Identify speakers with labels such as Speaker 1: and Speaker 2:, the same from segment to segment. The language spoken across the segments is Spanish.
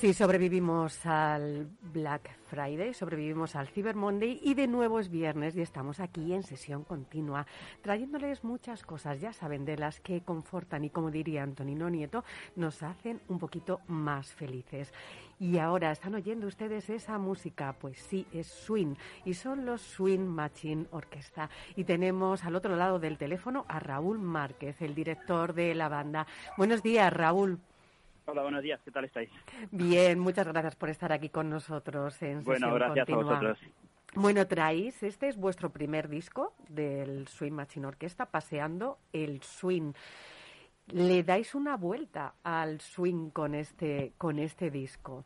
Speaker 1: Sí, sobrevivimos al Black Friday, sobrevivimos al Cyber Monday y de nuevo es viernes y estamos aquí en sesión continua, trayéndoles muchas cosas, ya saben, de las que confortan y como diría Antonino Nieto, nos hacen un poquito más felices. Y ahora, ¿están oyendo ustedes esa música? Pues sí, es swing y son los Swing Machine Orquesta. Y tenemos al otro lado del teléfono a Raúl Márquez, el director de la banda. Buenos días, Raúl.
Speaker 2: Hola, buenos días, ¿qué tal estáis?
Speaker 1: Bien, muchas gracias por estar aquí con nosotros en
Speaker 2: Bueno, gracias
Speaker 1: continua.
Speaker 2: a vosotros.
Speaker 1: Bueno, traéis, este es vuestro primer disco del Swing Machine Orquesta, Paseando el Swing. Le dais una vuelta al swing con este, con este disco.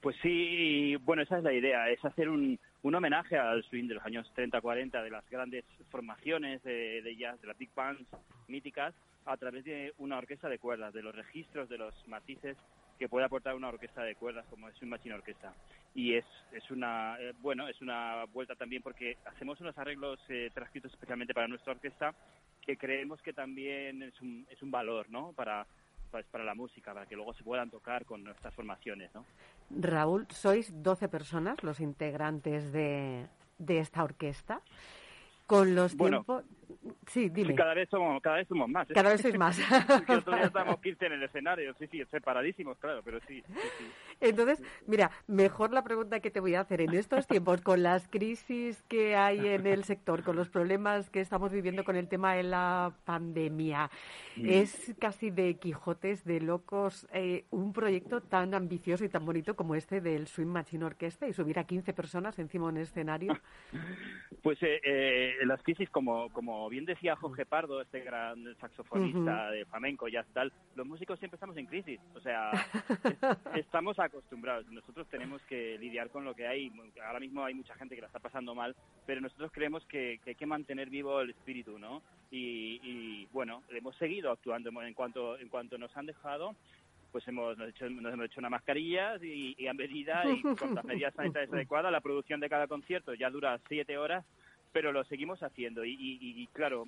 Speaker 2: Pues sí, bueno, esa es la idea, es hacer un, un homenaje al swing de los años 30-40, de las grandes formaciones de, de jazz, de las big bands míticas, a través de una orquesta de cuerdas, de los registros, de los matices que puede aportar una orquesta de cuerdas como es un Machine Orquesta. Y es, es una, eh, bueno, es una vuelta también porque hacemos unos arreglos eh, transcritos especialmente para nuestra orquesta que creemos que también es un, es un valor, ¿no? Para, pues, para la música, para que luego se puedan tocar con nuestras formaciones, ¿no?
Speaker 1: Raúl, sois 12 personas los integrantes de, de esta orquesta. Con los
Speaker 2: Bueno,
Speaker 1: tiempos... Sí, dime.
Speaker 2: Cada vez somos, cada vez somos más. ¿eh?
Speaker 1: Cada vez sois más.
Speaker 2: que otro día estábamos 15 en el escenario, sí, sí, separadísimos, claro, pero sí, sí, sí.
Speaker 1: Entonces, mira, mejor la pregunta que te voy a hacer en estos tiempos, con las crisis que hay en el sector, con los problemas que estamos viviendo con el tema de la pandemia,
Speaker 2: Mm.
Speaker 1: es casi de Quijotes, de locos, eh, un proyecto tan ambicioso y tan bonito como este del Swing Machine Orquesta y subir a 15 personas encima de un escenario.
Speaker 2: Pues eh, eh, las crisis, como, como bien decía Jorge Pardo, este gran saxofonista
Speaker 1: Ujú.
Speaker 2: de flamenco, ya tal, los músicos siempre estamos en crisis, o sea, es- estamos acostumbrados, nosotros tenemos que lidiar con lo que hay, ahora mismo hay mucha gente que la está pasando mal, pero nosotros creemos que, que hay que mantener vivo el espíritu, ¿no? Y, y, bueno, hemos seguido actuando en cuanto, en cuanto nos han dejado, pues hemos, nos, hecho, nos hemos hecho unas mascarillas y, y a medida y con las medidas sanitarias adecuadas, la producción de cada concierto ya dura siete horas, pero lo seguimos haciendo y, y- y, claro,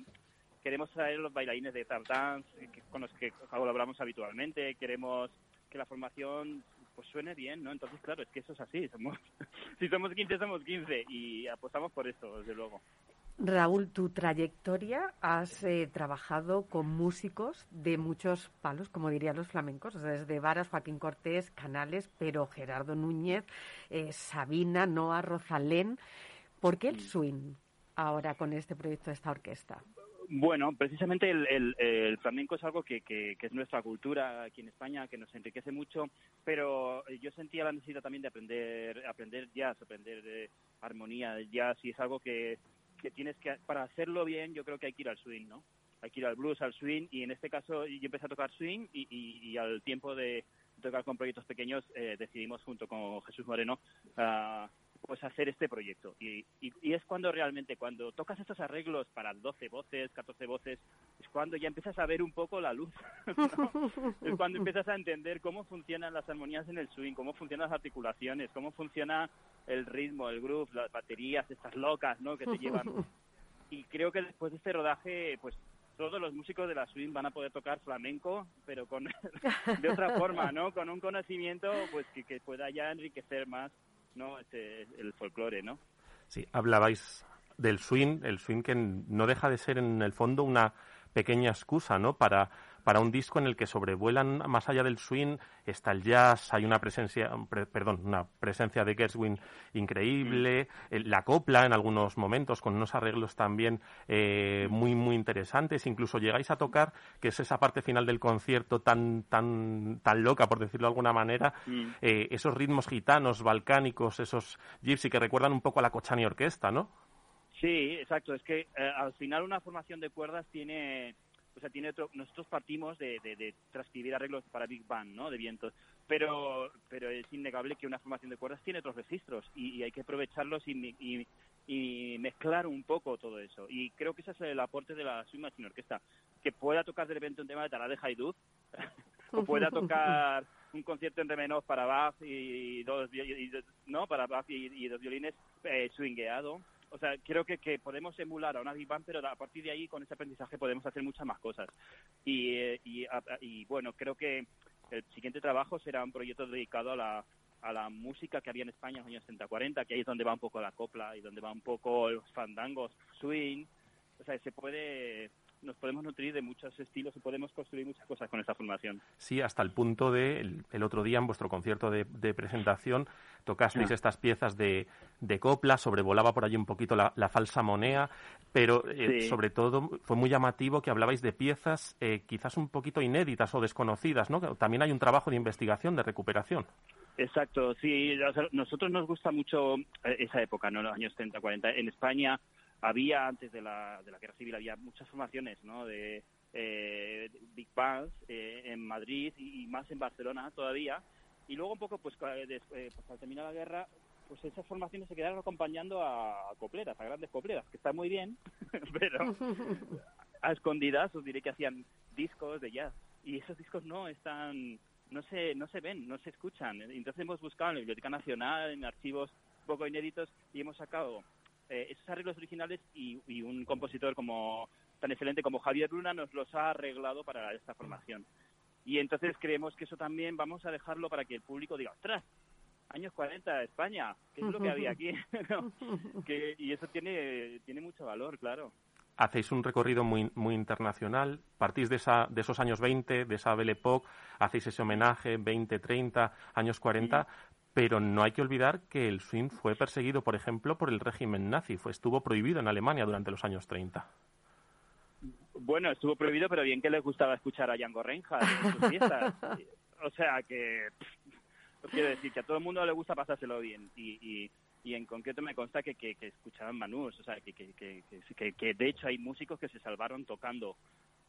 Speaker 2: queremos traer los bailarines de tap dance eh, con los que colaboramos habitualmente, queremos que la formación pues suene bien, ¿no? Entonces, claro, es que eso es así, somos si somos 15 somos 15 y apostamos por esto, desde luego.
Speaker 1: Raúl, tu trayectoria has eh, trabajado con músicos de muchos palos, como dirían los flamencos, o sea, desde Varas, Joaquín Cortés, Canales, pero Gerardo Núñez, eh, Sabina, Noa, Rosalén. ¿Por qué el swing ahora con este proyecto esta orquesta?
Speaker 2: Bueno, precisamente el, el- flamenco es algo que, que- es nuestra cultura aquí en España, que nos enriquece mucho, pero yo sentía la necesidad también de aprender, aprender jazz, aprender armonía del jazz, y es algo que, que tienes que, para hacerlo bien, yo creo que hay que ir al swing, ¿no? Hay que ir al blues, al swing, y en este caso yo empecé a tocar swing y, y- y al tiempo de tocar con proyectos pequeños eh, decidimos junto con Jesús Moreno ah, pues hacer este proyecto. Y, y- y es cuando realmente, cuando tocas estos arreglos para 12 voces, 14 voces, es cuando ya empiezas a ver un poco la luz. ¿no? Es cuando empiezas a entender cómo funcionan las armonías en el swing, cómo funcionan las articulaciones, cómo funciona el ritmo, el groove, las baterías, estas locas, ¿no? Que te llevan. Y creo que después de este rodaje, pues todos los músicos de la swing van a poder tocar flamenco, pero con de otra forma, ¿no? Con un conocimiento, pues que, que pueda ya enriquecer más, ¿no? Este, el folclore, ¿no?
Speaker 3: Sí, hablabais del swing, el swing que no deja de ser en el fondo una pequeña excusa, ¿no? Para para un disco en el que sobrevuelan más allá del swing está el jazz, hay una presencia, perdón, una presencia de Gershwin increíble, mm. la copla en algunos momentos con unos arreglos también eh, muy muy interesantes, incluso llegáis a tocar que es esa parte final del concierto tan tan tan loca por decirlo de alguna manera, mm. eh, esos ritmos gitanos, balcánicos, esos gypsy que recuerdan un poco a la Cochani Orquesta, ¿no?
Speaker 2: Sí, exacto. Es que eh, al final una formación de cuerdas tiene o sea, tiene nosotros partimos de, de, transcribir arreglos para Big Band, ¿no? De vientos, pero, pero es innegable que una formación de cuerdas tiene otros registros y, hay que aprovecharlos y, y, mezclar un poco todo eso. Y creo que ese es el aporte de la Swing Machine Orquesta, que pueda tocar de repente un tema de Tarade Haidut, o pueda tocar un concierto en re menor para Bach y, dos, no, y, dos violines eh, swingueado o sea, creo que, que podemos emular a una Big Bang, pero a partir de ahí, con ese aprendizaje, podemos hacer muchas más cosas. Y, eh, y, bueno, creo que el siguiente trabajo será un proyecto dedicado a la, a la música que había en España en los años 60-40, que ahí es donde va un poco la copla y donde va un poco los fandangos, swing. O sea, se puede nos podemos nutrir de muchos estilos y podemos construir muchas cosas con esta formación.
Speaker 3: Sí, hasta el punto de, el, otro día en vuestro concierto de, presentación, tocasteis ah. estas piezas de, de, copla, sobrevolaba por allí un poquito la, falsa monea, pero eh, sobre todo fue muy llamativo que hablabais de piezas eh, quizás un poquito inéditas o desconocidas, ¿no? También hay un trabajo de investigación, de recuperación.
Speaker 2: Exacto, sí, nosotros nos gusta mucho eh, esa época, ¿no? Los años 30, 40. En España había antes de la, de la guerra civil había muchas formaciones ¿no? de eh, big bands eh, en Madrid y, más en Barcelona todavía. Y luego un poco pues, eh, pues, al terminar la guerra pues esas formaciones se quedaron acompañando a, copleras a grandes copleras que está muy bien pero a escondidas os diré que hacían discos de jazz. Y esos discos no están no se no se ven no se escuchan. Entonces hemos buscado en la biblioteca nacional en archivos poco inéditos y hemos sacado eh, esos arreglos originales y, un compositor como tan excelente como Javier Luna nos los ha arreglado para esta formación. Y entonces creemos que eso también vamos a dejarlo para que el público diga, ¡ostras! Años 40, España, ¿qué es lo que había aquí? que, y eso tiene, tiene mucho valor, claro
Speaker 3: hacéis un recorrido muy, muy internacional, partís de, esa, de esos años 20, de esa Belle Époque, hacéis ese homenaje 20, 30, años 40, pero no hay que olvidar que el swing fue perseguido, por ejemplo, por el régimen nazi. Fue, estuvo prohibido en Alemania durante los años 30.
Speaker 2: Bueno, estuvo prohibido, pero bien que les gustaba escuchar a Django Reinhardt en sus fiestas. o sea que, quiero decir, que a todo el mundo le gusta pasárselo bien. Y, y, en concreto me consta que, que, escuchaban Manús, o sea, que, que, que, que, de hecho hay músicos que se salvaron tocando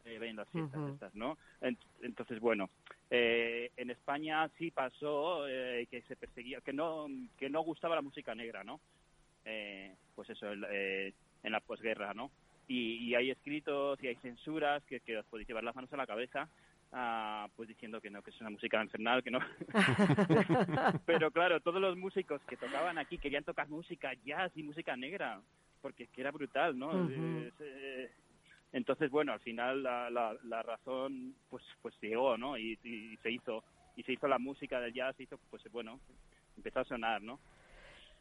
Speaker 2: eh, las fiestas estas, ¿no? Entonces, bueno, eh, en España sí pasó eh, que se perseguía, que no, que no gustaba la música negra, ¿no? Eh, pues eso, en la posguerra, ¿no? Y, hay escritos y hay censuras que, que os podéis llevar las manos a la cabeza ah, pues diciendo que no, que es una música infernal, que no. Pero claro, todos los músicos que tocaban aquí querían tocar música jazz y música negra, porque es que era brutal, ¿no? Entonces, bueno, al final la, la, razón pues pues llegó, ¿no? Y, y, se hizo y se hizo la música del jazz, se hizo pues bueno, empezó a sonar, ¿no?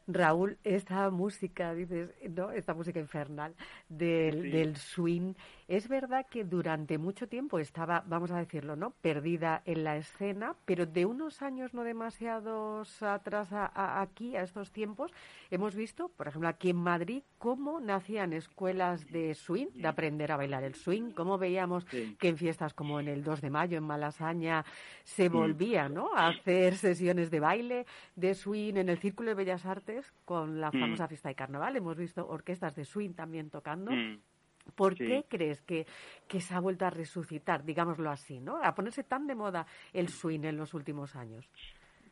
Speaker 1: Raúl, esta música, dices, ¿no? Esta música infernal del, del swing, es verdad que durante mucho tiempo estaba, vamos a decirlo, ¿no? Perdida en la escena, pero de unos años no demasiados atrás a, aquí, a estos tiempos, hemos visto, por ejemplo, aquí en Madrid, cómo nacían escuelas de swing, de aprender a bailar el swing, cómo veíamos que en fiestas como en el 2 de mayo, en Malasaña, se volvía, ¿no? A hacer sesiones de baile, de swing en el Círculo de Bellas Artes con la famosa fiesta de carnaval. Hemos visto orquestas de swing también tocando. ¿Por qué crees que, que se ha vuelto a resucitar, digámoslo así, ¿no? A ponerse tan de moda el swing en los últimos años.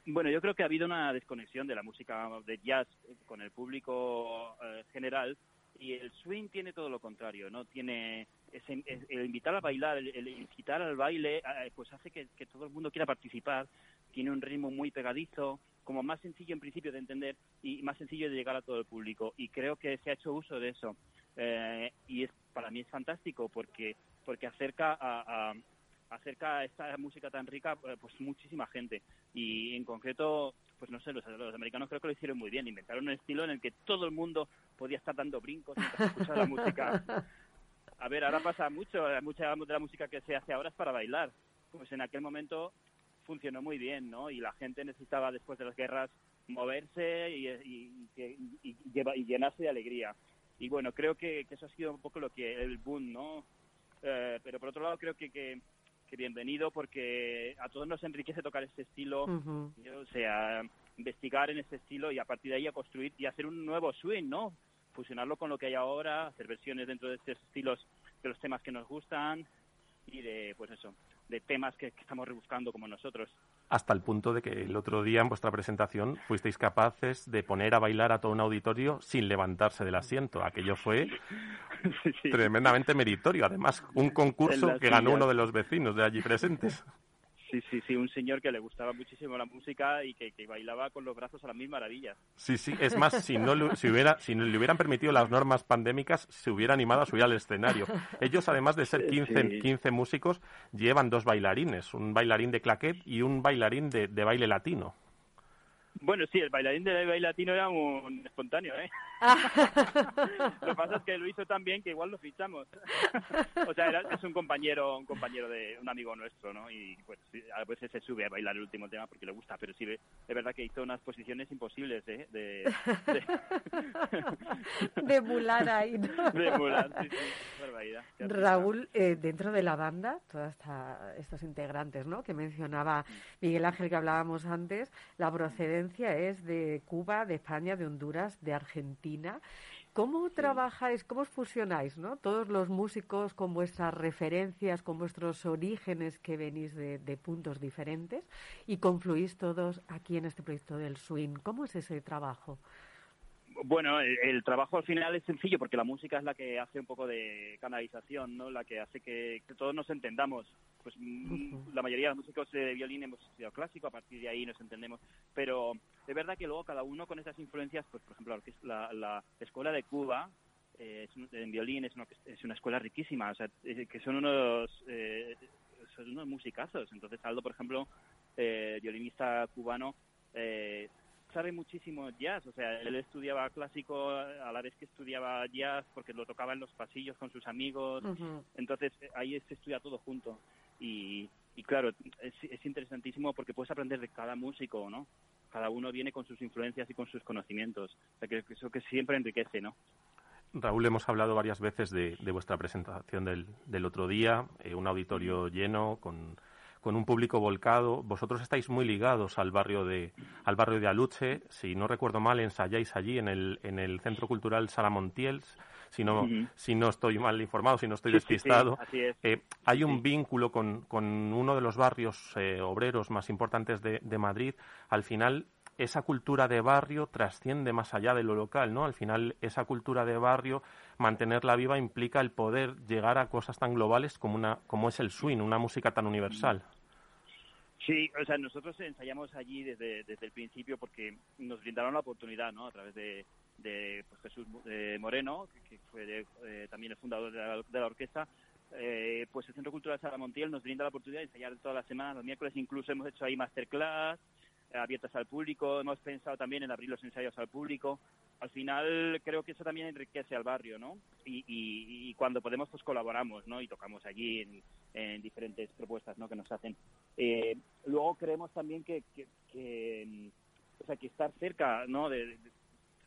Speaker 2: Bueno, yo creo que ha habido una desconexión de la música de jazz con el público eh, general y el swing tiene todo lo contrario, ¿no? Tiene el invitar a bailar, el, incitar al baile, eh, pues hace que, que, todo el mundo quiera participar. Tiene un ritmo muy pegadizo, como más sencillo en principio de entender y más sencillo de llegar a todo el público. Y creo que se ha hecho uso de eso. Eh, y es, para mí es fantástico porque, porque acerca a, acerca a esta música tan rica pues muchísima gente. Y en concreto pues no sé los, los, americanos creo que lo hicieron muy bien. Inventaron un estilo en el que todo el mundo podía estar dando brincos mientras escuchaba la música. A ver ahora pasa mucho mucha de la música que se hace ahora es para bailar. Pues en aquel momento funcionó muy bien no y la gente necesitaba después de las guerras moverse y, y, y, y llenarse de alegría y bueno creo que, que, eso ha sido un poco lo que el boom no eh, pero por otro lado creo que, que, bienvenido porque a todos nos enriquece tocar este estilo, o sea, investigar en este estilo y a partir de ahí a construir y hacer un nuevo swing, ¿no? Fusionarlo con lo que hay ahora, hacer versiones dentro de estos estilos de los temas que nos gustan y de, pues eso, de temas que, estamos rebuscando como nosotros.
Speaker 3: Hasta el punto de que el otro día en vuestra presentación fuisteis capaces de poner a bailar a todo un auditorio sin levantarse del asiento. Aquello fue tremendamente meritorio. Además, un concurso que ganó uno de los vecinos de allí presentes.
Speaker 2: Sí, sí, sí, un señor que le gustaba muchísimo la música y que, bailaba con los brazos a la misma maravilla.
Speaker 3: Sí, sí, es más, si no, si, hubiera, si no le hubieran permitido las normas pandémicas, se hubiera animado a subir al escenario. Ellos, además de ser 15, 15 músicos, llevan dos bailarines, un bailarín de claquet y un bailarín de baile latino.
Speaker 2: Bueno, sí, el bailarín de baile latino era un espontáneo, ¿eh? lo que pasa es que lo hizo tan bien que igual lo fichamos. o sea, es un compañero, un compañero de un amigo nuestro, ¿no? Y pues a veces se sube a bailar el último tema porque le gusta, pero sí, es verdad que hizo unas posiciones imposibles, ¿eh? De,
Speaker 1: de... de emular ahí, ¿no?
Speaker 2: De emular, sí, sí.
Speaker 1: Raúl, eh, dentro de la banda, todos estos integrantes, ¿no? Que mencionaba Miguel Ángel que hablábamos antes, la procedencia es de Cuba, de España, de Honduras, de Argentina. ¿Cómo trabajáis, cómo os fusionáis, ¿no? Todos los músicos con vuestras referencias, con vuestros orígenes que venís de, de, puntos diferentes y confluís todos aquí en este proyecto del swing. ¿Cómo es ese trabajo?
Speaker 2: Bueno, el, trabajo al final es sencillo porque la música es la que hace un poco de canalización, ¿no? La que hace que, todos nos entendamos. Pues mm, la mayoría de los músicos de violín hemos estudiado clásico, a partir de ahí nos entendemos. Pero es verdad que luego cada uno con esas influencias, pues por ejemplo la, la escuela de Cuba eh, en violín es una, es una escuela riquísima, o sea, que son unos eh, son unos musicazos. Entonces Aldo, por ejemplo, eh, violinista cubano, eh, sabe muchísimo jazz, o sea, él estudiaba clásico a la vez que estudiaba jazz porque lo tocaba en los pasillos con sus amigos, entonces eh, ahí se estudia todo junto y, y claro, es, es, interesantísimo porque puedes aprender de cada músico, ¿no? Cada uno viene con sus influencias y con sus conocimientos, o sea, que eso que siempre enriquece, ¿no?
Speaker 3: Raúl, hemos hablado varias veces de, de vuestra presentación del, del otro día, eh, un auditorio lleno con con un público volcado. Vosotros estáis muy ligados al barrio de al barrio de Aluche. Si no recuerdo mal, ensayáis allí en el en el Centro Cultural Salamontiels. Si no, si no estoy mal informado, si no estoy despistado,
Speaker 2: eh,
Speaker 3: hay un vínculo con, con, uno de los barrios eh, obreros más importantes de, de Madrid. Al final, esa cultura de barrio trasciende más allá de lo local, ¿no? Al final, esa cultura de barrio, mantenerla viva implica el poder llegar a cosas tan globales como, una, como es el swing, una música tan universal.
Speaker 2: Sí, o sea, nosotros ensayamos allí desde, desde el principio porque nos brindaron la oportunidad, ¿no? A través de, de pues, Jesús Moreno, que, fue eh, también el fundador de la, orquesta, eh, pues el Centro Cultural Sara Montiel nos brinda la oportunidad de ensayar todas las semanas, los miércoles incluso hemos hecho ahí masterclass, abiertas al público, hemos pensado también en abrir los ensayos al público. Al final creo que eso también enriquece al barrio, ¿no? Y, y, cuando podemos pues colaboramos, ¿no? Y tocamos allí en, diferentes propuestas, ¿no? Que nos hacen. Eh, luego creemos también que, que, o sea, que estar cerca, ¿no? De,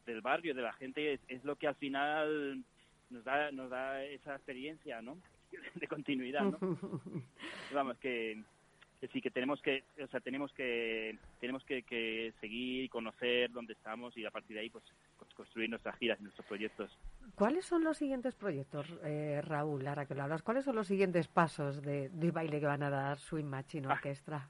Speaker 2: del barrio, de la gente, es, lo que al final nos da, nos da esa experiencia, ¿no? De continuidad, ¿no? Vamos, que sí que tenemos que o sea tenemos que tenemos que, seguir y conocer dónde estamos y a partir de ahí pues, construir nuestras giras y nuestros proyectos
Speaker 1: ¿Cuáles son los siguientes proyectos, eh, Raúl, ahora que lo hablas? ¿Cuáles son los siguientes pasos de, baile que van a dar Swing Machine ah. Orquestra?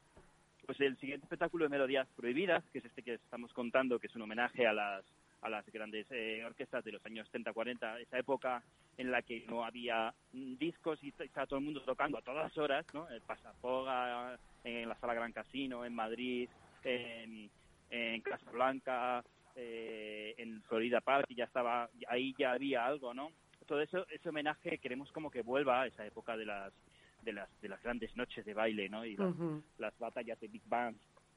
Speaker 2: Pues el siguiente espectáculo de Melodías Prohibidas, que es este que estamos contando, que es un homenaje a las a las grandes eh, orquestas de los años 30-40, esa época en la que no había mm, discos y estaba todo el mundo tocando a todas horas, ¿no? El Pasapoga, en la Sala Gran Casino, en Madrid, en, en Casablanca, eh, en Florida Park, y ya estaba, ahí ya había algo, ¿no? Todo eso, ese homenaje queremos como que vuelva a esa época de las de las de las grandes noches de baile, ¿no? Y las, las batallas de Big Bang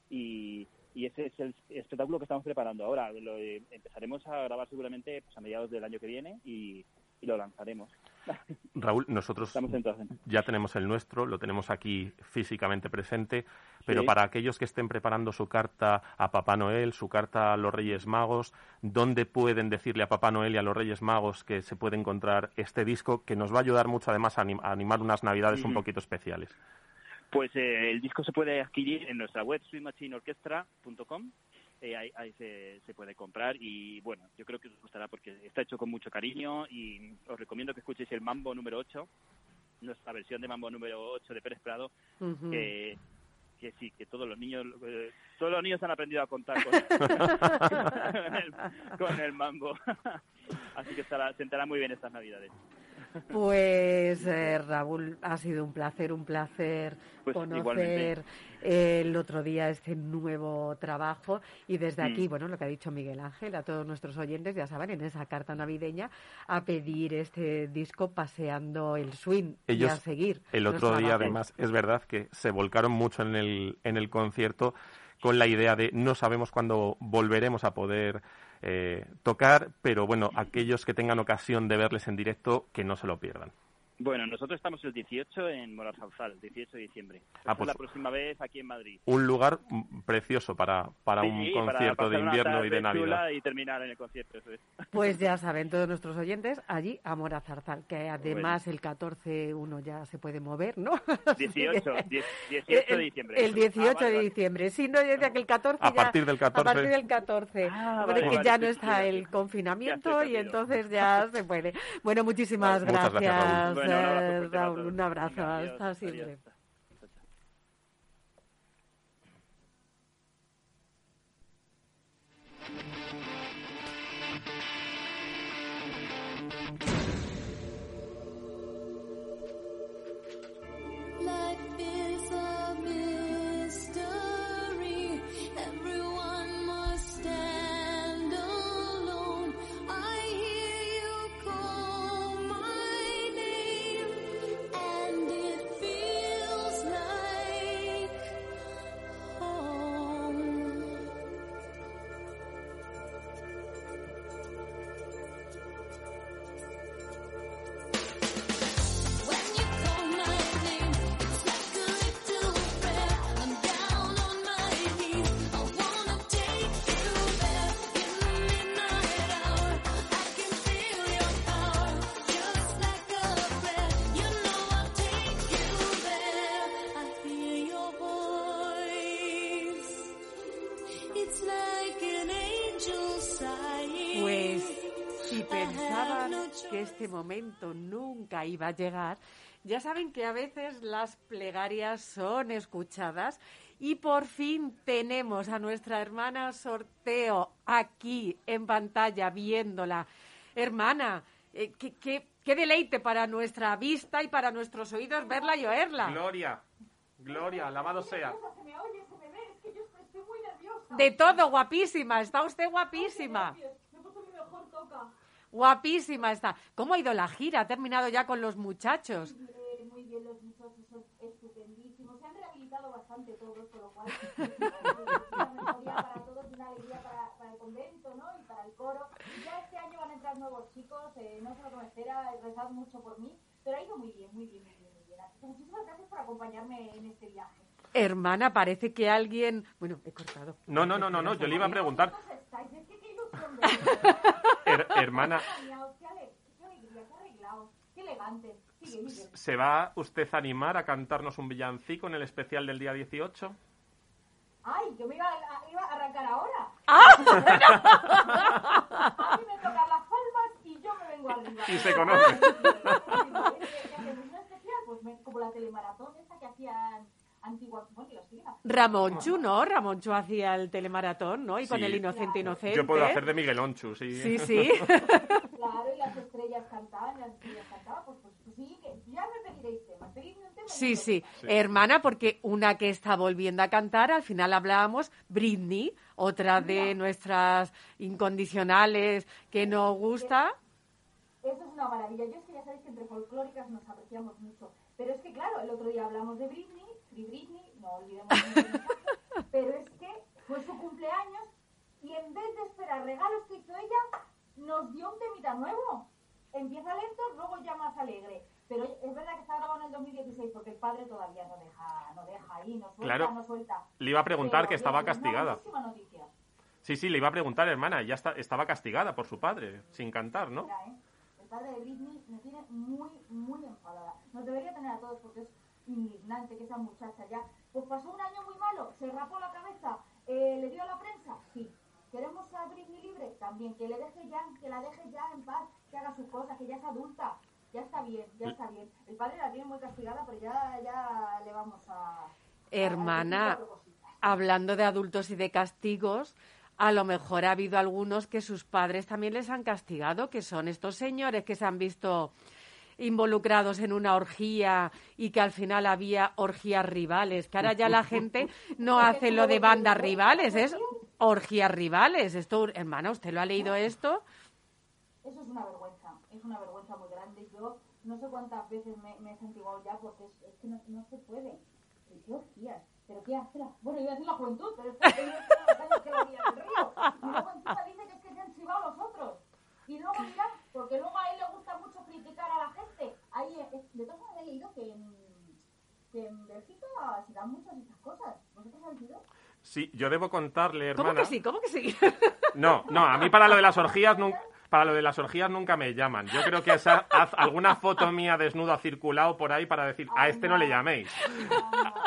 Speaker 2: y, y ese es el espectáculo que estamos preparando ahora. Lo, eh, empezaremos a grabar seguramente pues, a mediados del año que viene y, lo lanzaremos.
Speaker 3: Raúl, nosotros ya tenemos el nuestro, lo tenemos aquí físicamente presente, pero para aquellos que estén preparando su carta a Papá Noel, su carta a los Reyes Magos, ¿dónde pueden decirle a Papá Noel y a los Reyes Magos que se puede encontrar este disco que nos va a ayudar mucho además a, animar unas Navidades un poquito especiales?
Speaker 2: Pues eh, el disco se puede adquirir en nuestra web swingmachineorchestra.com eh, ahí, ahí se, se, puede comprar y bueno, yo creo que os gustará porque está hecho con mucho cariño y os recomiendo que escuchéis el Mambo número 8, nuestra versión de Mambo número 8 de Pérez Prado, que, que sí, que todos los niños eh, todos los niños han aprendido a contar con, con, el, Mambo. Así que estará, sentará muy bien estas Navidades.
Speaker 1: Pues eh, Raúl, ha sido un placer, un placer pues, conocer el otro día este nuevo trabajo y desde aquí, mm. bueno, lo que ha dicho Miguel Ángel, a todos nuestros oyentes, ya saben, en esa carta navideña, a pedir este disco paseando el swing y a seguir.
Speaker 3: El otro día, además, es verdad que se volcaron mucho en el, en el concierto con la idea de no sabemos cuándo volveremos a poder eh, tocar, pero bueno, aquellos que tengan ocasión de verles en directo, que no se lo pierdan.
Speaker 2: Bueno, nosotros estamos el 18 en Morazauzal, el 18 de diciembre. Ah, pues, la próxima vez aquí en Madrid.
Speaker 3: Un lugar precioso para, para un concierto de invierno y de Navidad.
Speaker 2: y terminar en el concierto,
Speaker 1: Pues ya saben todos nuestros oyentes, allí a Morazarzal, que además el 14 uno ya se puede mover, ¿no?
Speaker 2: 18, 18 de diciembre.
Speaker 1: El 18 ah, de diciembre. Sí, no, desde que el 14
Speaker 3: A partir del 14.
Speaker 1: A partir del 14. Ah, que ya no está el confinamiento y entonces ya se puede. Bueno, muchísimas gracias un abrazo. Hasta siempre. Iba a llegar, ya saben que a veces las plegarias son escuchadas y por fin tenemos a nuestra hermana Sorteo aquí en pantalla viéndola. Hermana, eh, qué, deleite para nuestra vista y para nuestros oídos verla y oírla.
Speaker 3: Gloria, Gloria, alabado sea.
Speaker 1: De todo, guapísima, está usted guapísima. Guapísima está. ¿Cómo ha ido la gira? ¿Ha terminado ya con los muchachos?
Speaker 4: Muy bien, muy bien, los muchachos son estupendísimos. Se han rehabilitado bastante todos, por lo cual es una mejoría para todos, una alegría para, para, el convento ¿no? y para el coro. Ya este año van a entrar nuevos chicos, eh, no sé lo que me espera, rezad mucho por mí, pero ha ido muy bien, muy bien, muy bien. Muy bien. muchísimas gracias por acompañarme en este viaje.
Speaker 1: Hermana, parece que alguien... Bueno, he cortado.
Speaker 3: No, no, no, no, no yo le iba a preguntar. Hermana. ¿Se va usted a animar a cantarnos un villancico en el especial del día 18?
Speaker 4: Ay, yo me iba a, iba a arrancar ahora.
Speaker 1: ¡Ah!
Speaker 4: a mí me tocan las palmas y yo me vengo arriba.
Speaker 3: Y se conoce.
Speaker 4: pues como la telemaratón esa que hacían
Speaker 1: Ramón Chu, ¿no? Ramón Chu hacía el telemaratón, ¿no? Y con el Inocente Inocente.
Speaker 3: Yo puedo hacer de Miguel Onchu, sí.
Speaker 1: Sí, sí.
Speaker 4: claro, y las estrellas cantaban, las estrellas cantaban, pues, pues, pues sí, que ya me pediréis temas. Tema
Speaker 1: sí, sí, Hermana, porque una que está volviendo a cantar, al final hablábamos, Britney, otra de nuestras incondicionales que nos gusta.
Speaker 4: Eso es una maravilla. Yo es que ya sabéis que entre folclóricas nos apreciamos mucho Pero es que, claro, el otro día hablamos de Britney, Free Britney, no olvidemos pero es que fue su cumpleaños y en vez de esperar regalos que hizo ella, nos dio un temita nuevo. Empieza lento, luego ya más alegre. Pero es verdad que está grabado en el 2016 porque el padre todavía no deja, no deja ahí, no suelta,
Speaker 3: Claro.
Speaker 4: no suelta.
Speaker 3: Le iba a preguntar
Speaker 4: Pero
Speaker 3: que estaba
Speaker 4: es
Speaker 3: castigada. Sí, sí, le iba a preguntar, hermana, ya está, estaba castigada por su padre, sin cantar, ¿no?
Speaker 4: Mira, ¿eh? El padre de Britney me tiene muy, muy enfadada. Nos debería tener a todos porque es indignante que esa muchacha ya... Pues pasó un año muy malo, se rapó la cabeza, eh, le dio a la prensa, sí. ¿Queremos a Britney libre? También, que le deje ya, que la deje ya en paz, que haga sus cosas, que ya es adulta. Ya está bien, ya está bien. El padre la tiene muy castigada, pero ya, ya le vamos a...
Speaker 1: Hermana,
Speaker 4: a
Speaker 1: hablando de adultos y de castigos, a lo mejor ha habido algunos que sus padres también les han castigado, que son estos señores que se han visto involucrados en una orgía y que al final había orgías rivales, que ahora ya la gente no hace lo de bandas rivales, es orgías rivales. Esto, hermana, ¿usted lo ha leído esto?
Speaker 4: Eso es una vergüenza, es una vergüenza muy grande. Yo no sé cuántas veces me, me he sentiguado ya porque es, es que no, no se puede. ¿Pero ¿Qué orgías? ¿Pero qué hace la... Bueno, iba a decir la juventud, pero es que que la orgía del río. Y luego encima dice que es que se han chivado los otros. Y luego mira, porque luego a él le gusta mucho criticar a la gente. Ahí, eh, de todas formas he leído que en, que en Bélgica se dan muchas de estas cosas. ¿Vosotros habéis ido?
Speaker 3: Sí, yo debo contarle, hermana.
Speaker 1: ¿Cómo que sí? ¿Cómo que sí?
Speaker 3: No, no, a mí para lo de las orgías nunca. Para lo de las orgías nunca me llaman. Yo creo que esa, haz alguna foto mía desnudo ha circulado por ahí para decir, a este no le llaméis.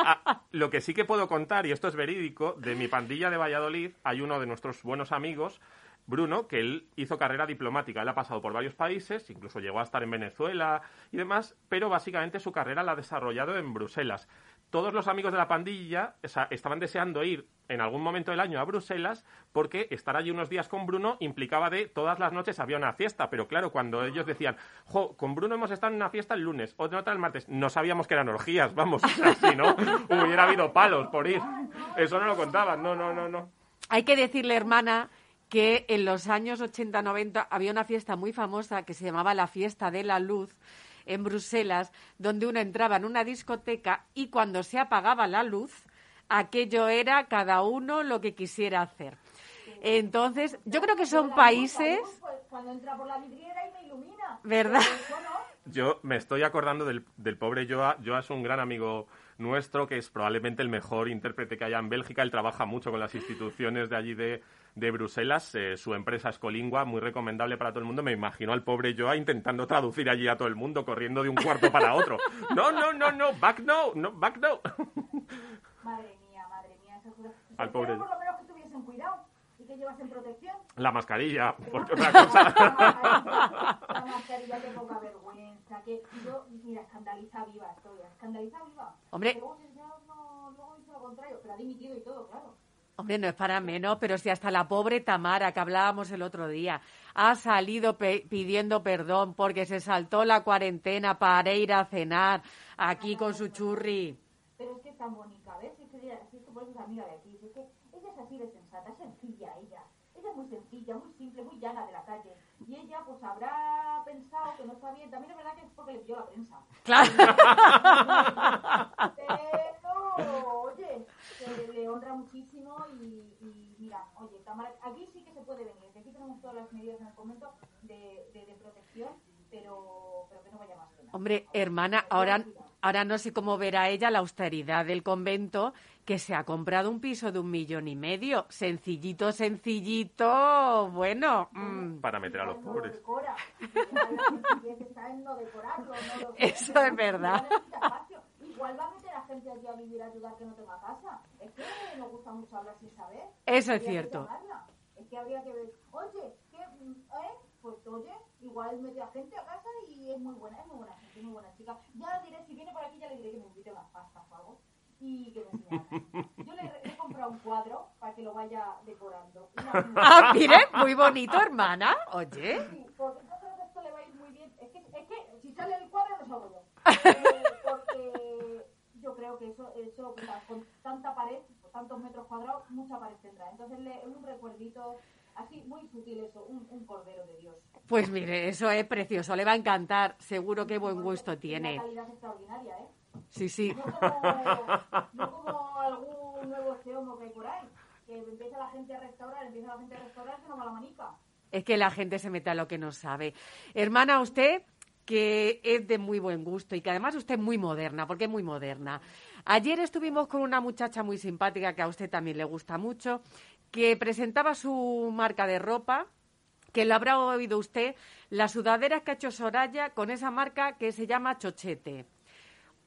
Speaker 3: A- a- lo que sí que puedo contar, y esto es verídico, de mi pandilla de Valladolid hay uno de nuestros buenos amigos, Bruno, que él hizo carrera diplomática. Él ha pasado por varios países, incluso llegó a estar en Venezuela y demás, pero básicamente su carrera la ha desarrollado en Bruselas. Todos los amigos de la pandilla estaban deseando ir en algún momento del año a Bruselas porque estar allí unos días con Bruno implicaba de todas las noches había una fiesta, pero claro, cuando ellos decían, jo, con Bruno hemos estado en una fiesta el lunes, otra otra el martes, no sabíamos que eran orgías, vamos, o si no, hubiera habido palos por ir. Eso no lo contaban, no, no, no, no.
Speaker 1: Hay que decirle, hermana, que en los años 80-90 había una fiesta muy famosa que se llamaba la Fiesta de la Luz en Bruselas, donde uno entraba en una discoteca y cuando se apagaba la luz, aquello era cada uno lo que quisiera hacer. Entonces, yo creo que son países,
Speaker 4: pues, Cuando entra por la vidriera y me ilumina.
Speaker 1: ¿Verdad?
Speaker 3: Yo me estoy acordando del, del pobre Joa. Joa es un gran amigo nuestro, que es probablemente el mejor intérprete que haya en Bélgica. Él trabaja mucho con las instituciones de allí de, de Bruselas. Eh, su empresa es Colingua, muy recomendable para todo el mundo. Me imagino al pobre Joa intentando traducir allí a todo el mundo, corriendo de un cuarto para otro. No, no, no, no, back no, no, back no.
Speaker 4: Madre mía, madre mía. Eso es...
Speaker 3: Al pobre.
Speaker 4: Por lo menos que tuviesen cuidado y que llevasen protección.
Speaker 3: La mascarilla, porque otra cosa.
Speaker 4: La mascarilla, qué poca vergüenza. Que yo, mira, escandaliza viva estoy, escandaliza viva.
Speaker 1: Hombre.
Speaker 4: Luego, no, luego dice lo contrario, pero ha dimitido y todo, claro.
Speaker 1: Hombre, no es para menos, pero si hasta la pobre Tamara, que hablábamos el otro día, ha salido pe- pidiendo perdón porque se saltó la cuarentena para ir a cenar aquí con su churri.
Speaker 4: Pero es que es tan bonita, ¿ves? Es que, ella- es que por eso es amiga de aquí. Es que ella es así de sensata, es sencilla ella. Ella es muy sencilla, muy simple, muy llana de la calle. Y ella, pues, habrá pensado que no está bien. También es verdad que es porque le pilló la prensa.
Speaker 1: Claro.
Speaker 4: Pero, que le honra muchísimo y, y mira, oye, Tamara, aquí sí que se puede venir. Aquí tenemos todas las medidas en el convento de, de, de protección, pero, pero que no vaya más pena.
Speaker 1: Hombre, hermana, ahora, ahora no sé cómo verá ella la austeridad del convento, que se ha comprado un piso de un millón y medio. Sencillito, sencillito. Bueno, mm,
Speaker 3: Para meter a los pobres.
Speaker 1: Eso es verdad.
Speaker 4: Igual va a meter a gente allí a vivir a ayudar que no tenga casa. Es que nos gusta mucho hablar sin saber.
Speaker 1: Eso es cierto.
Speaker 4: Es que habría que ver, oye, ¿qué, mm, ¿eh? Pues oye, igual mete a gente a casa y es muy buena, es muy buena gente, muy buena chica. Ya diré, si viene por aquí, ya le diré que me invite unas pastas o algo y que me enseñe. Yo le, le he comprado un cuadro para que lo vaya decorando. Una-
Speaker 1: Ah, mire, muy bonito, hermana. Oye.
Speaker 4: Sí, porque yo creo que esto le va a ir muy bien. Es que, es que si sale el cuadro, no salgo yo. Eh, porque creo que eso, eso o sea, con tanta pared, con tantos metros cuadrados, mucha pared tendrá. Entonces, le, un recuerdito así muy sutil eso, un, un cordero de Dios.
Speaker 1: Pues mire, eso es precioso, le va a encantar, seguro que buen gusto
Speaker 4: Tiene
Speaker 1: tiene.
Speaker 4: Una calidad extraordinaria, ¿eh?
Speaker 1: Sí, sí.
Speaker 4: No como, no como algún nuevo ceomo que hay por ahí, que empieza la gente a restaurar, empieza la gente a restaurar, se nos va la manica.
Speaker 1: Es que la gente se mete a lo que no sabe. Hermana, usted que es de muy buen gusto y que además usted es muy moderna, porque es muy moderna. Ayer estuvimos con una muchacha muy simpática que a usted también le gusta mucho, que presentaba su marca de ropa, que lo habrá oído usted, las sudaderas que ha hecho Soraya con esa marca que se llama Chochete.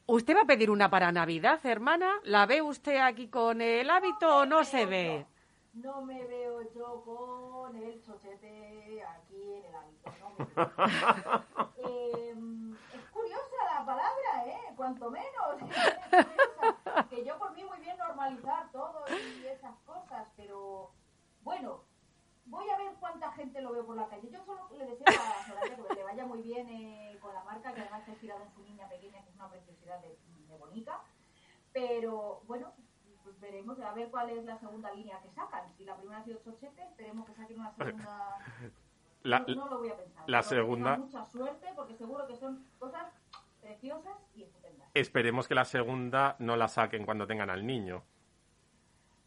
Speaker 1: ¿Usted va a pedir una para Navidad, hermana? ¿La ve usted aquí con el hábito o no se ve?
Speaker 4: No me veo yo con el chochete aquí en el hábito. No. Eh, es curiosa la palabra, ¿eh? Cuanto menos. Es curiosa. Que yo por mí muy bien normalizar todo y esas cosas, pero bueno, voy a ver cuánta gente lo veo por la calle. Yo solo le deseo a Soraya que le vaya muy bien eh, con la marca, que además está inspirada en su niña pequeña, que es una preciosidad de, de bonita. Pero bueno, veremos a ver cuál es la segunda línea que sacan. Si la primera ha sido Chochete, esperemos que saquen una segunda.
Speaker 3: La,
Speaker 4: no, no lo voy a pensar.
Speaker 3: la segunda-
Speaker 4: mucha suerte porque seguro que son cosas preciosas y estupendas.
Speaker 3: Esperemos que la segunda no la saquen cuando tengan al niño.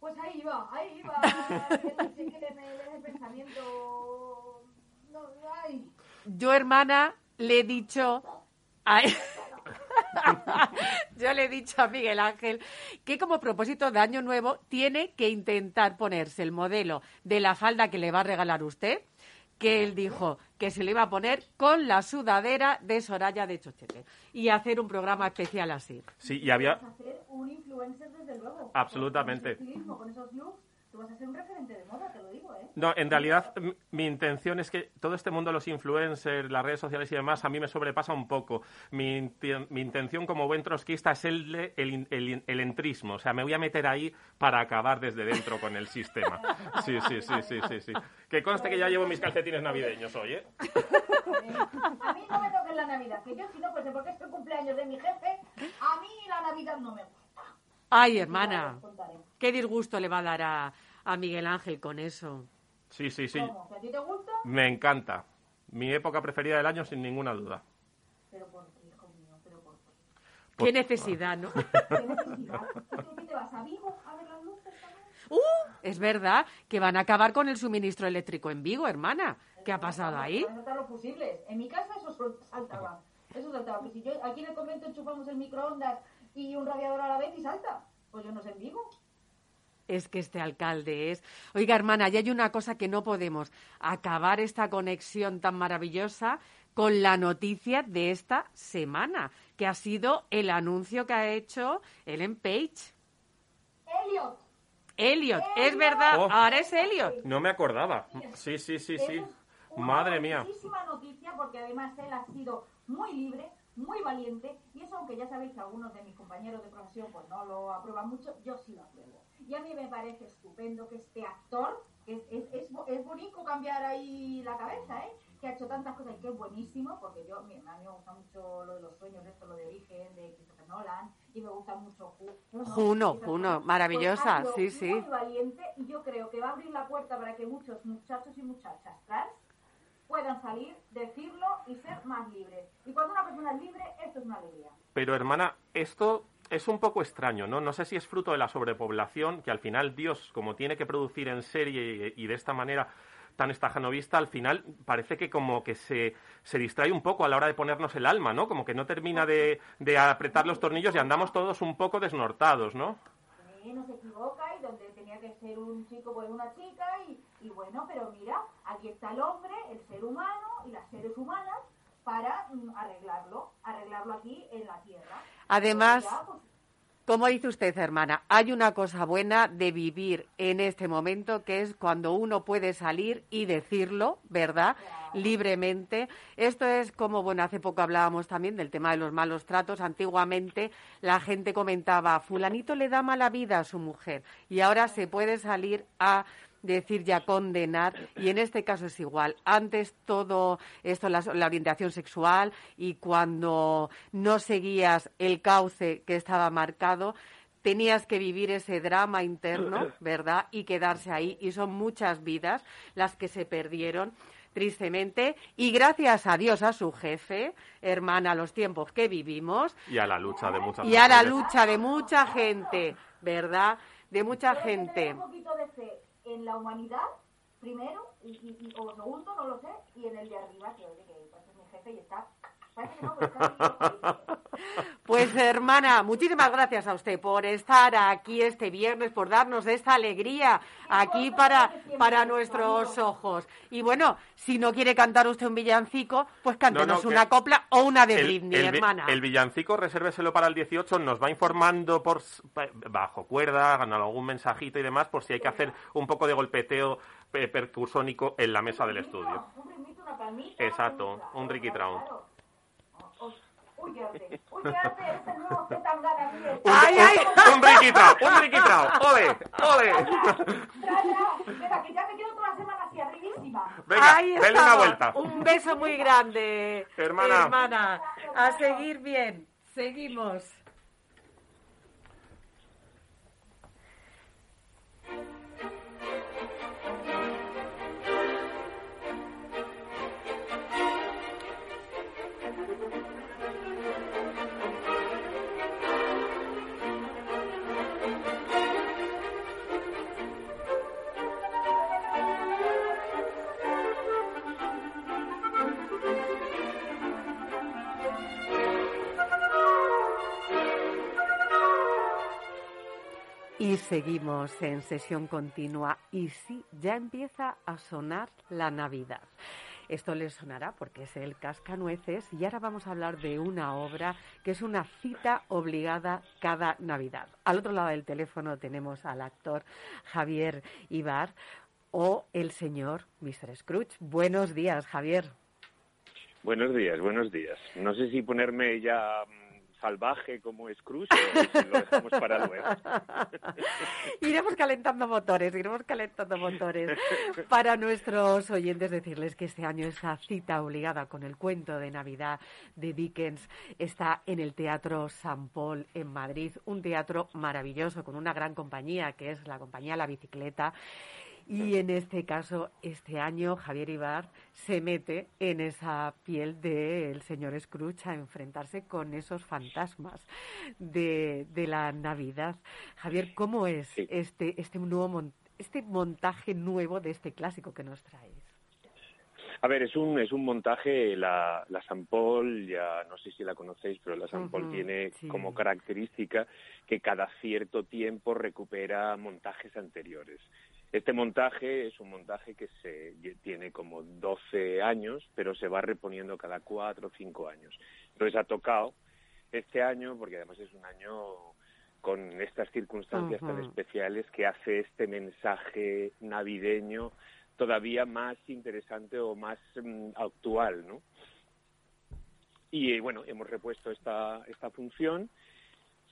Speaker 4: Pues ahí va, ahí va. no pensamiento. Ay.
Speaker 1: Yo, hermana, le he dicho. Ay. Yo le he dicho a Miguel Ángel que como propósito de Año Nuevo tiene que intentar ponerse el modelo de la falda que le va a regalar usted, que él dijo que se le iba a poner con la sudadera de Soraya de Chochete y hacer un programa especial así.
Speaker 3: Sí, y había...
Speaker 4: Ser un influencer desde luego.
Speaker 3: Absolutamente.
Speaker 4: Con ese estilismo, con esos looks, tú vas a ser un referente de moda, te lo digo, ¿eh?
Speaker 3: No, en realidad mi intención es que todo este mundo de los influencers, las redes sociales y demás, a mí me sobrepasa un poco. Mi, intención como buen trotskista es el, de- el, el, el entrismo. O sea, me voy a meter ahí para acabar desde dentro con el sistema. Sí, sí, sí, sí, sí, sí. Que conste que ya llevo mis calcetines navideños hoy, ¿eh?
Speaker 4: A mí no me toques la Navidad, que yo si no fuese porque es el cumpleaños de mi jefe, a mí la Navidad no me gusta.
Speaker 1: Ay, hermana. Qué disgusto le va a dar a, a Miguel Ángel con eso.
Speaker 3: Sí, sí, sí.
Speaker 4: ¿Cómo? ¿Que a ti te gusta?
Speaker 3: Me encanta. Mi época preferida del año sin ninguna duda.
Speaker 4: Pero por qué, hijo mío, pero por qué.
Speaker 3: Por-
Speaker 1: Qué necesidad, ¿no?
Speaker 4: ¿Qué necesidad? ¿Tú qué te vas a Vigo a ver las luces también?
Speaker 1: ¡Uh! Es verdad que van a acabar con el suministro eléctrico en Vigo, hermana. ¿Qué ha pasado ahí?
Speaker 4: Van los fusibles. En mi casa eso saltaba. Eso saltaba. Que si yo aquí en el convento enchufamos el microondas y un radiador a la vez y salta. Pues yo no sé en Vigo.
Speaker 1: Es que este alcalde es. Oiga, hermana, y hay una cosa que no podemos acabar esta conexión tan maravillosa con la noticia de esta semana, que ha sido el anuncio que ha hecho Ellen Page.
Speaker 4: Elliot.
Speaker 1: Elliot, es verdad,
Speaker 3: Oh.
Speaker 1: ahora es Elliot.
Speaker 3: No me acordaba. Sí, sí, sí, sí.
Speaker 4: Es
Speaker 3: Madre mía.
Speaker 4: noticia porque además él ha sido muy libre, muy valiente y eso aunque ya sabéis que algunos de mis compañeros de profesión pues no lo aprueban mucho, yo sí lo apruebo. Y a mí me parece estupendo que este actor, que es, es, es, es bonito cambiar ahí la cabeza, ¿eh? que ha hecho tantas cosas y que es buenísimo, porque yo, mi- a mí me gusta mucho lo de los sueños, esto, lo de origen, de Christopher Nolan, y me gusta mucho Ju- Juno.
Speaker 1: Juno, Juno,
Speaker 4: cosas.
Speaker 1: maravillosa,
Speaker 4: Pues
Speaker 1: sí, sí.
Speaker 4: Muy valiente y yo creo que va a abrir la puerta para que muchos muchachos y muchachas trans puedan salir, decirlo y ser más libres. Y cuando una persona es libre, esto es una alegría.
Speaker 3: Pero hermana, esto es un poco extraño, ¿no? No sé si es fruto de la sobrepoblación, que al final Dios, como tiene que producir en serie y, de esta manera tan estajanovista, al final parece que como que se, se distrae un poco a la hora de ponernos el alma, ¿no? Como que no termina de, de apretar los tornillos y andamos todos un poco desnortados, ¿no?
Speaker 4: Eh, no se equivoca y donde tenía que ser un chico, pues una chica y, y bueno, pero mira, aquí está el hombre, el ser humano y las seres humanas para mm, arreglarlo, arreglarlo aquí en la tierra.
Speaker 1: Además,
Speaker 4: Pues ya, pues,
Speaker 1: Como dice usted, hermana, hay una cosa buena de vivir en este momento, que es cuando uno puede salir y decirlo, ¿verdad? Libremente. Esto es como, bueno, hace poco hablábamos también del tema de los malos tratos. Antiguamente la gente comentaba, fulanito le da mala vida a su mujer y ahora se puede salir a decir ya condenar y en este caso es igual. Antes todo esto, la, la orientación sexual y cuando no seguías el cauce que estaba marcado, tenías que vivir ese drama interno, ¿verdad? Y quedarse ahí. Y son muchas vidas las que se perdieron tristemente, y gracias a Dios, a su jefe, hermana, a los tiempos que vivimos.
Speaker 3: Y a la lucha de mucha
Speaker 1: Y a la lucha de mucha gente, ¿verdad? De mucha gente.
Speaker 4: Un poquito de fe en la humanidad, primero, y, y, o segundo, no lo sé, y en el de arriba, que, oye, que es mi jefe y está
Speaker 1: pues hermana, muchísimas gracias a usted por estar aquí este viernes, por darnos esta alegría aquí para, para nuestros ojos. Y bueno, si no quiere cantar usted un villancico, pues cántenos una copla o una de Britney, hermana.
Speaker 3: El villancico, resérveselo para el 18, nos va informando por bajo cuerda, ganando algún mensajito y demás, por si hay que hacer un poco de golpeteo percusónico en la mesa del estudio. Exacto, un Ricky
Speaker 4: Uy, arte, uy, arte, este nuevo Z tan gana
Speaker 3: ¡Ay, ay! Un riquitrao, un riquitrao, ole, ole.
Speaker 4: Venga, que ya me quedo toda la semana así, arribísima.
Speaker 3: Venga, denle una vuelta.
Speaker 1: Un beso muy grande,
Speaker 3: hermana.
Speaker 1: Hermana, a seguir bien. Seguimos. Seguimos en sesión continua y sí, ya empieza a sonar la Navidad. Esto les sonará porque es el Cascanueces y ahora vamos a hablar de una obra que es una cita obligada cada Navidad. Al otro lado del teléfono tenemos al actor Javier Ibar o el señor Mr. Scrooge. Buenos días, Javier.
Speaker 5: Buenos días, buenos días. No sé si ponerme ya salvaje como Scrooge o lo dejamos para luego.
Speaker 1: iremos calentando motores, iremos calentando motores. Para nuestros oyentes decirles que este año esa cita obligada con el cuento de Navidad de Dickens está en el Teatro San Paul en Madrid, un teatro maravilloso con una gran compañía que es la compañía La Bicicleta y en este caso, este año, Javier Ibar se mete en esa piel del señor Scrooge a enfrentarse con esos fantasmas de, la Navidad. Javier, ¿cómo es este, este, nuevo este montaje nuevo de este clásico que nos traes?
Speaker 5: A ver, es un, es un montaje, la, la San Paul, ya no sé si la conocéis, pero la San Paul tiene como característica que cada cierto tiempo recupera montajes anteriores. Este montaje es un montaje que se tiene como 12 años, pero se va reponiendo cada 4 o 5 años. Entonces ha tocado este año, porque además es un año con estas circunstancias tan especiales que hace este mensaje navideño todavía más interesante o más mm, actual, ¿no? Y bueno, hemos repuesto esta, esta función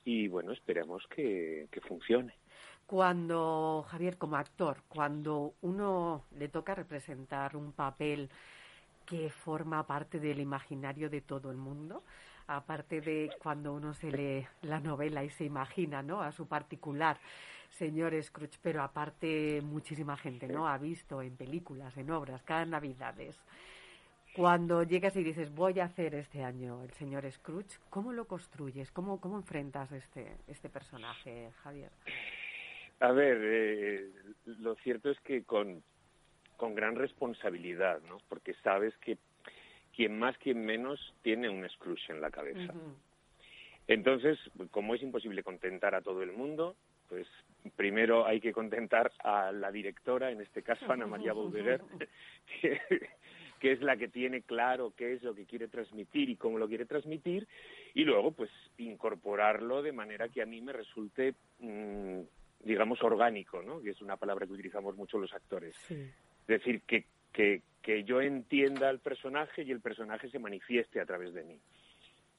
Speaker 5: y bueno, esperemos que funcione.
Speaker 1: Cuando, Javier, como actor, cuando uno le toca representar un papel que forma parte del imaginario de todo el mundo, aparte de cuando uno se lee la novela y se imagina, ¿no? A su particular señor Scrooge, pero aparte muchísima gente, ¿no? Ha visto en películas, en obras, cada Navidades. Cuando llegas y dices, voy a hacer este año el señor Scrooge, ¿cómo lo construyes? ¿Cómo, cómo enfrentas este, este personaje, Javier?
Speaker 5: A ver, eh, lo cierto es que con, con gran responsabilidad, ¿no? Porque sabes que quien más, quien menos tiene un Scrooge en la cabeza. Entonces, como es imposible contentar a todo el mundo, pues primero hay que contentar a la directora, en este caso Ana María Baudeguer, que, que, es la que tiene claro qué es lo que quiere transmitir y cómo lo quiere transmitir, y luego pues incorporarlo de manera que a mí me resulte mm, digamos, orgánico, ¿no? Que es una palabra que utilizamos mucho los actores. Es decir, que, que, que yo entienda al personaje y el personaje se manifieste a través de mí.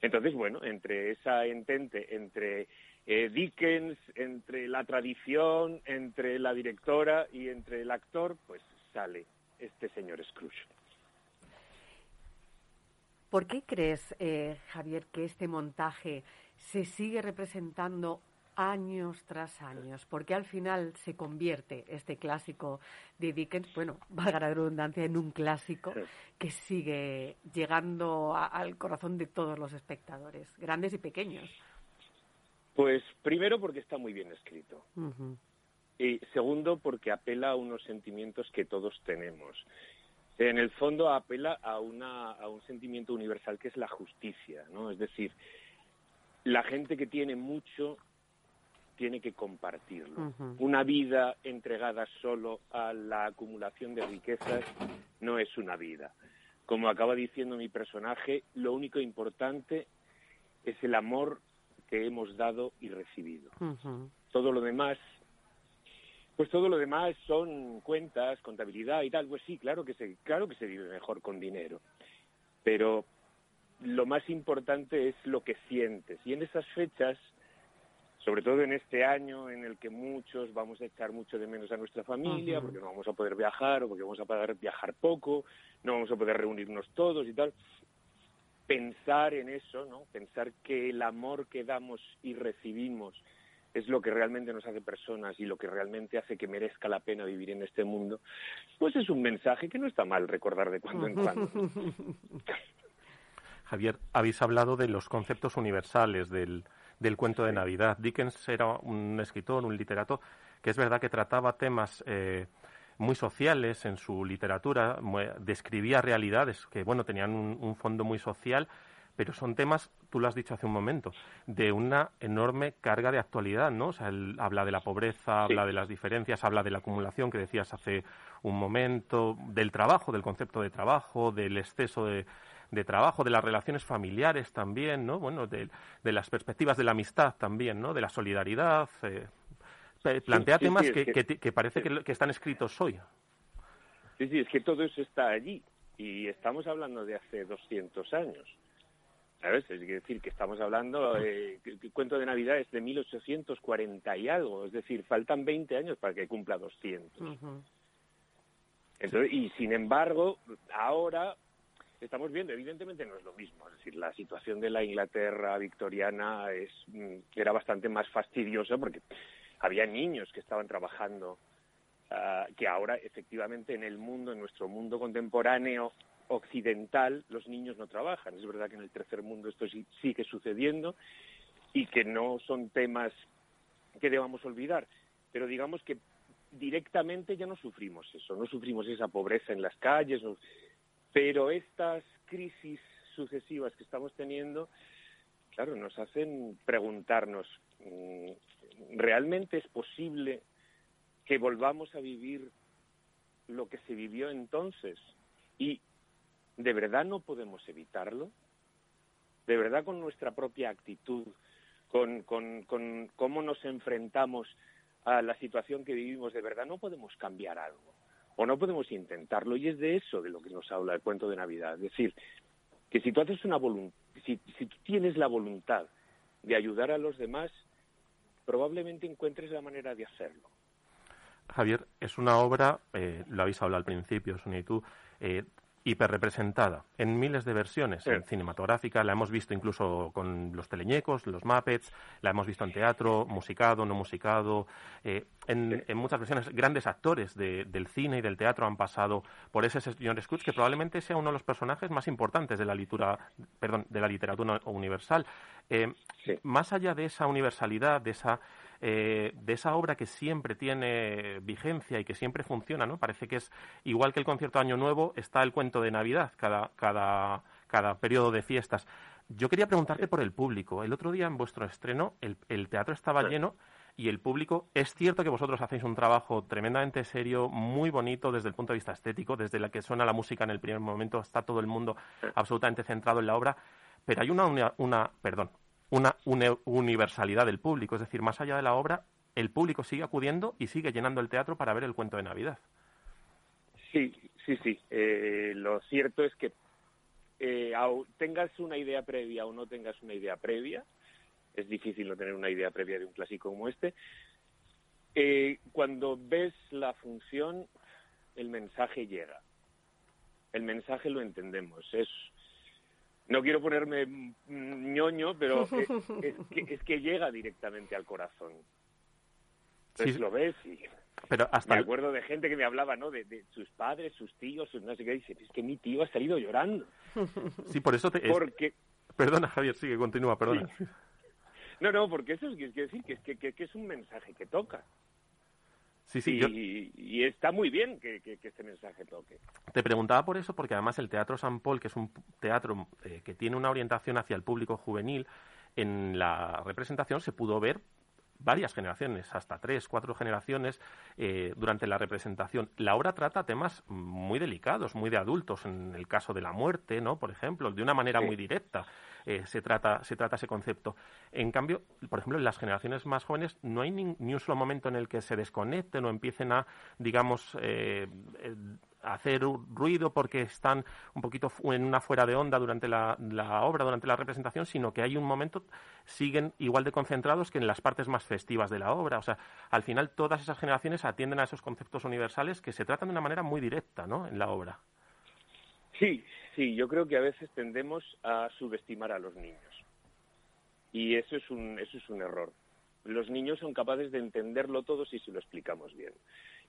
Speaker 5: Entonces, bueno, entre esa entente, entre eh, Dickens, entre la tradición, entre la directora y entre el actor, pues sale este señor Scrooge.
Speaker 1: ¿Por qué crees, eh, Javier, que este montaje se sigue representando años tras años, porque al final se convierte este clásico de Dickens, bueno, valga la redundancia, en un clásico que sigue llegando al corazón de todos los espectadores, grandes y pequeños.
Speaker 5: Pues primero porque está muy bien escrito. Y segundo porque apela a unos sentimientos que todos tenemos. En el fondo apela a, una, a un sentimiento universal que es la justicia, ¿no? Es decir, la gente que tiene mucho tiene que compartirlo. Una vida entregada solo a la acumulación de riquezas no es una vida. Como acaba diciendo mi personaje, lo único importante es el amor que hemos dado y recibido. Todo lo demás, pues todo lo demás son cuentas, contabilidad y tal. Pues sí, claro que se, claro que se vive mejor con dinero, pero lo más importante es lo que sientes. Y en esas fechas, sobre todo en este año en el que muchos vamos a echar mucho de menos a nuestra familia, porque no vamos a poder viajar o porque vamos a poder viajar poco, no vamos a poder reunirnos todos y tal, pensar en eso, ¿no? Pensar que el amor que damos y recibimos es lo que realmente nos hace personas y lo que realmente hace que merezca la pena vivir en este mundo, pues es un mensaje que no está mal recordar de cuando en cuando.
Speaker 3: Javier, habéis hablado de los conceptos universales del, del cuento de Navidad. Dickens era un escritor, un literato, que es verdad que trataba temas eh, muy sociales en su literatura, describía realidades que, bueno, tenían un, fondo muy social, pero son temas, tú lo has dicho hace un momento, de una enorme carga de actualidad, ¿no? O sea, él habla de la pobreza, habla de las diferencias, habla de la acumulación que decías hace un momento, del trabajo, del concepto de trabajo, del exceso de, trabajo, de las relaciones familiares también, ¿no? Bueno, de, las perspectivas de la amistad también, ¿no? De la solidaridad, eh, plantea temas que, parece que, están escritos hoy.
Speaker 5: Sí, sí, es que todo eso está allí y estamos hablando de hace 200 años. ¿Sabes? Es decir, que estamos hablando, eh, el cuento de Navidad es de 1840 y algo, es decir, faltan 20 años para que cumpla 200. Entonces, y sin embargo, ahora estamos viendo, evidentemente no es lo mismo, es decir, la situación de la Inglaterra victoriana es, mm, era bastante más fastidiosa porque había niños que estaban trabajando, ah, que ahora efectivamente en el mundo, en nuestro mundo contemporáneo occidental, los niños no trabajan. Es verdad que en el tercer mundo esto sí, sigue sucediendo y que no son temas que debamos olvidar, pero digamos que directamente ya no sufrimos eso, no sufrimos esa pobreza en las calles, pero estas crisis sucesivas que estamos teniendo, claro, nos hacen preguntarnos, mm, ¿realmente es posible que volvamos a vivir lo que se vivió entonces? ¿Y de verdad no podemos evitarlo? ¿De verdad con nuestra propia actitud, con, con cómo nos enfrentamos a la situación que vivimos, de verdad no podemos cambiar algo? ¿O no podemos intentarlo? Y es de eso de lo que nos habla el cuento de Navidad. Es decir, que si tú haces una si, si tú tienes la voluntad de ayudar a los demás, probablemente encuentres la manera de hacerlo.
Speaker 3: Javier, es una obra, eh, lo habéis hablado al principio, Sonia y tú, eh, hiperrepresentada en miles de versiones. En cinematográfica, la hemos visto incluso con los teleñecos, los Muppets, la hemos visto en teatro, musicado, no musicado, eh, en, muchas versiones grandes actores del cine y del teatro han pasado por ese señor Scrooge que probablemente sea uno de los personajes más importantes de la literatura, perdón, de la literatura universal. Eh, más allá de esa universalidad, de esa eh, de esa obra que siempre tiene vigencia y que siempre funciona, ¿no? Parece que es igual que el concierto Año Nuevo, está el cuento de Navidad cada, cada, cada periodo de fiestas. Yo quería preguntarte por el público. El otro día en vuestro estreno el, el teatro estaba lleno y el público, es cierto que vosotros hacéis un trabajo tremendamente serio, muy bonito desde el punto de vista estético, desde la que suena la música en el primer momento, está todo el mundo absolutamente centrado en la obra, pero hay una, una, una perdón, una, universalidad del público. Es decir, más allá de la obra, el público sigue acudiendo y sigue llenando el teatro para ver el cuento de Navidad.
Speaker 5: Sí, sí, sí. Eh, lo cierto es que eh, tengas una idea previa o no tengas una idea previa, es difícil no tener una idea previa de un clásico como este. Eh, cuando ves la función, el mensaje llega. El mensaje lo entendemos. Es no quiero ponerme ñoño, pero es, que, es que llega directamente al corazón. Entonces lo ves y
Speaker 3: pero hasta
Speaker 5: me acuerdo de gente que me hablaba, ¿no? De, sus padres, sus tíos, sus no sé qué. Dice, es que mi tío ha salido llorando.
Speaker 3: Sí, por eso te...
Speaker 5: Porque...
Speaker 3: Perdona, Javier, sigue, continúa, perdona.
Speaker 5: No, no, porque eso es, quiere decir que, que, que, es un mensaje que toca.
Speaker 3: Sí, sí,
Speaker 5: y, y, está muy bien que, que, este mensaje toque.
Speaker 3: Te preguntaba por eso, porque además el Teatro San Paul, que es un teatro eh, que tiene una orientación hacia el público juvenil, en la representación se pudo ver varias generaciones, hasta tres, cuatro generaciones eh, durante la representación. La obra trata temas muy delicados, muy de adultos, en el caso de la muerte, ¿no? Por ejemplo, de una manera muy directa eh, se, trata, se trata ese concepto. En cambio, por ejemplo, en las generaciones más jóvenes no hay ni, un solo momento en el que se desconecten o empiecen a, digamos, eh, hacer ruido porque están un poquito en una fuera de onda durante la, obra, durante la representación, sino que hay un momento, siguen igual de concentrados que en las partes más festivas de la obra. O sea, al final todas esas generaciones atienden a esos conceptos universales que se tratan de una manera muy directa, ¿no?, en la obra.
Speaker 5: Sí, sí, yo creo que a veces tendemos a subestimar a los niños. Y eso es un, eso es un error. Los niños son capaces de entenderlo todo si se lo explicamos bien.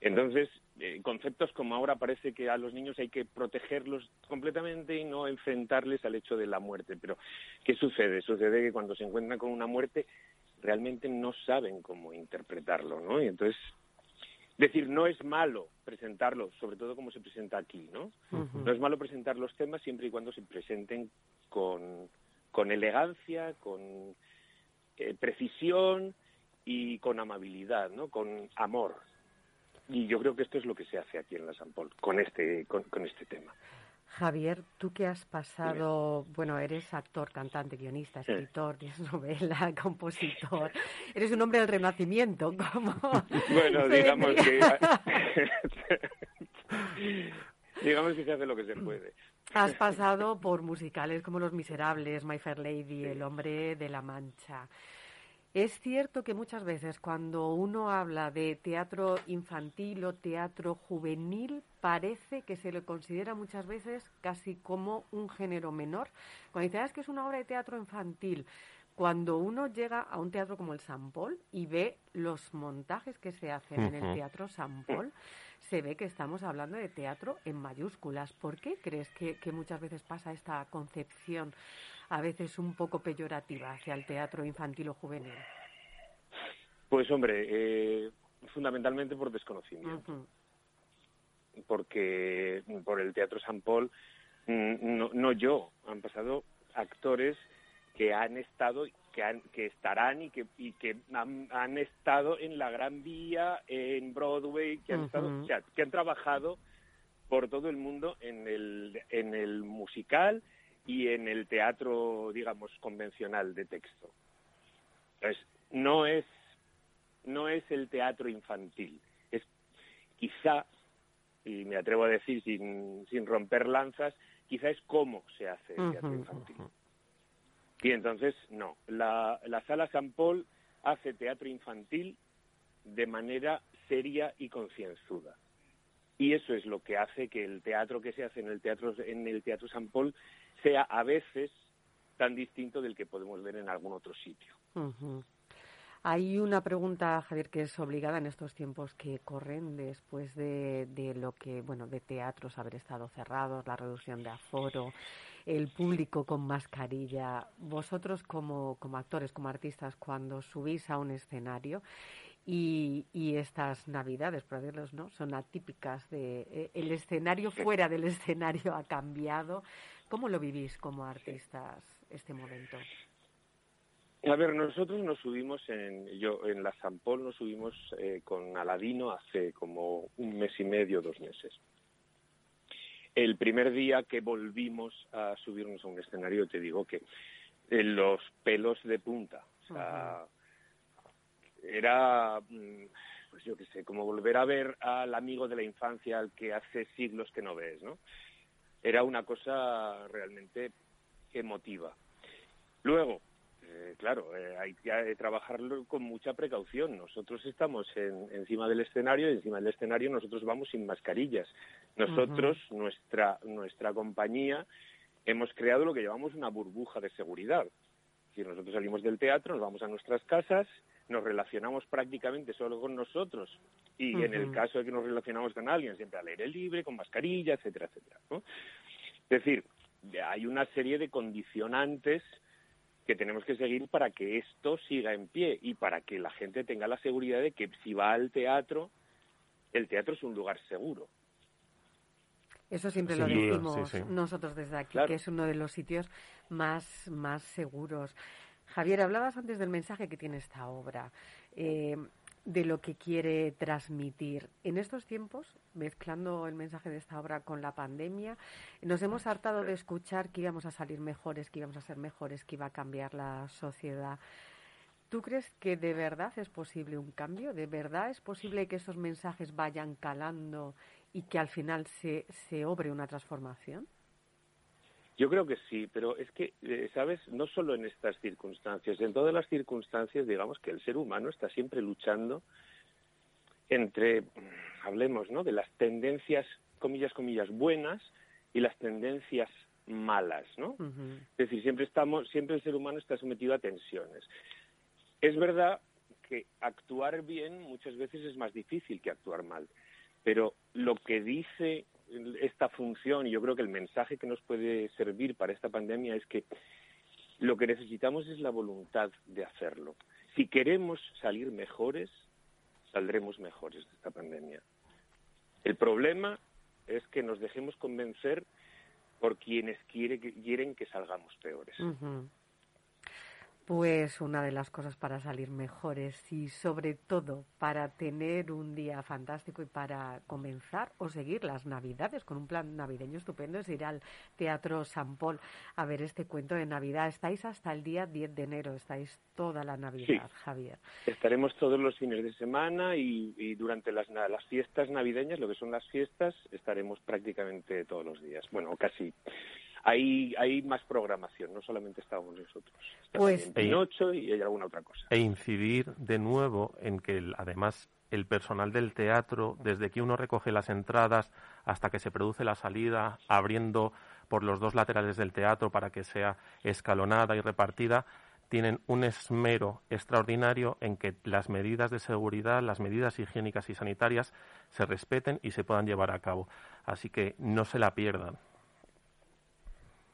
Speaker 5: Entonces, eh, conceptos como ahora parece que a los niños hay que protegerlos completamente y no enfrentarles al hecho de la muerte. Pero, ¿qué sucede? Sucede que cuando se encuentran con una muerte realmente no saben cómo interpretarlo, ¿no? Y entonces, decir, no es malo presentarlo, sobre todo como se presenta aquí, ¿no? No es malo presentar los temas siempre y cuando se presenten con, con elegancia, con eh, precisión y con amabilidad, ¿no? Con amor. Y yo creo que esto es lo que se hace aquí en la San Paul con este, con, este tema.
Speaker 1: Javier, tú que has pasado, bueno, eres actor, cantante, guionista, escritor, tienes novela, compositor, eres un hombre del renacimiento, como...
Speaker 5: Bueno, digamos que... digamos que se hace lo que se puede.
Speaker 1: Has pasado por musicales como Los Miserables, My Fair Lady, El Hombre de la Mancha. Es cierto que muchas veces cuando uno habla de teatro infantil o teatro juvenil, parece que se le considera muchas veces casi como un género menor. Cuando dices ah, que es una obra de teatro infantil, cuando uno llega a un teatro como el San Paul y ve los montajes que se hacen en el teatro San Paul, se ve que estamos hablando de teatro en mayúsculas. ¿Por qué crees que, que muchas veces pasa esta concepción a veces un poco peyorativa hacia el teatro infantil o juvenil?
Speaker 5: Pues hombre, eh, fundamentalmente por desconocimiento. Porque por el Teatro San Paul, mm, no, no yo, han pasado actores que han estado que, han, que estarán y que, y que han, estado en la Gran Vía, en Broadway, que han, estado, o sea, que han trabajado por todo el mundo en el, en el musical y en el teatro, digamos, convencional de texto. Entonces, no es, no es el teatro infantil, es quizá, y me atrevo a decir sin, sin romper lanzas, quizá es cómo se hace el teatro infantil. Y entonces, no, la, la sala San Paul hace teatro infantil de manera seria y concienzuda. Y eso es lo que hace que el teatro que se hace en el teatro en el teatro San Paul sea a veces tan distinto del que podemos ver en algún otro sitio.
Speaker 1: Hay una pregunta, Javier, que es obligada en estos tiempos que corren después de, de, lo que, bueno, de teatros haber estado cerrados, la reducción de aforo, el público con mascarilla. Vosotros como, como actores, como artistas, cuando subís a un escenario y, y, estas navidades, por decirlo, ¿no? son atípicas. De, eh, el escenario fuera del escenario ha cambiado. ¿Cómo lo vivís como artistas este momento?
Speaker 5: A ver, nosotros nos subimos en, yo en la San Paul nos subimos eh, con Aladino hace como un mes y medio, dos meses. El primer día que volvimos a subirnos a un escenario, te digo que eh, los pelos de punta, o sea, era, mm, pues yo qué sé, como volver a ver al amigo de la infancia al que hace siglos que no ves, ¿no? Era una cosa realmente emotiva. Luego, eh, claro, eh, hay que trabajarlo con mucha precaución. Nosotros estamos encima del escenario y encima del escenario nosotros vamos sin mascarillas. Nosotros, nuestra, nuestra compañía, hemos creado lo que llamamos una burbuja de seguridad. Si nosotros salimos del teatro, nos vamos a nuestras casas, nos relacionamos prácticamente solo con nosotros y en el caso de que nos relacionamos con alguien, siempre al aire libre, con mascarilla, etcétera, etcétera. ¿no? Es decir, hay una serie de condicionantes que tenemos que seguir para que esto siga en pie y para que la gente tenga la seguridad de que si va al teatro, el teatro es un lugar seguro.
Speaker 1: Eso siempre lo decimos nosotros desde aquí, que es uno de los sitios más, más seguros. Javier, hablabas antes del mensaje que tiene esta obra. Eh, de lo que quiere transmitir. En estos tiempos, mezclando el mensaje de esta obra con la pandemia, nos hemos hartado de escuchar que íbamos a salir mejores, que íbamos a ser mejores, que iba a cambiar la sociedad. ¿Tú crees que de verdad es posible un cambio? ¿De verdad es posible que esos mensajes vayan calando y que al final se, se obre una transformación?
Speaker 5: Yo creo que sí, pero es que, eh, ¿sabes? No solo en estas circunstancias, en todas las circunstancias, digamos que el ser humano está siempre luchando entre, hablemos, ¿no? De las tendencias, comillas, comillas, buenas y las tendencias malas, ¿no? Es decir, siempre estamos, siempre el ser humano está sometido a tensiones. Es verdad que actuar bien muchas veces es más difícil que actuar mal, pero lo que dice esta función y yo creo que el mensaje que nos puede servir para esta pandemia es que lo que necesitamos es la voluntad de hacerlo. Si queremos salir mejores, saldremos mejores de esta pandemia. El problema es que nos dejemos convencer por quienes quieren que salgamos peores.
Speaker 1: Pues una de las cosas para salir mejores y sobre todo para tener un día fantástico y para comenzar o seguir las navidades con un plan navideño estupendo es ir al Teatro San Paul a ver este cuento de Navidad. Estáis hasta el día 10 de enero, estáis toda la Navidad, Javier.
Speaker 5: Estaremos todos los fines de semana y, durante las, las fiestas navideñas, lo que son las fiestas, estaremos prácticamente todos los días. Bueno, casi hay, hay más programación, no solamente estábamos nosotros. pues, Pinocho y hay alguna otra cosa.
Speaker 3: E incidir de nuevo en que además el personal del teatro, desde que uno recoge las entradas hasta que se produce la salida, abriendo por los dos laterales del teatro para que sea escalonada y repartida, tienen un esmero extraordinario en que las medidas de seguridad, las medidas higiénicas y sanitarias se respeten y se puedan llevar a cabo. Así que no se la pierdan.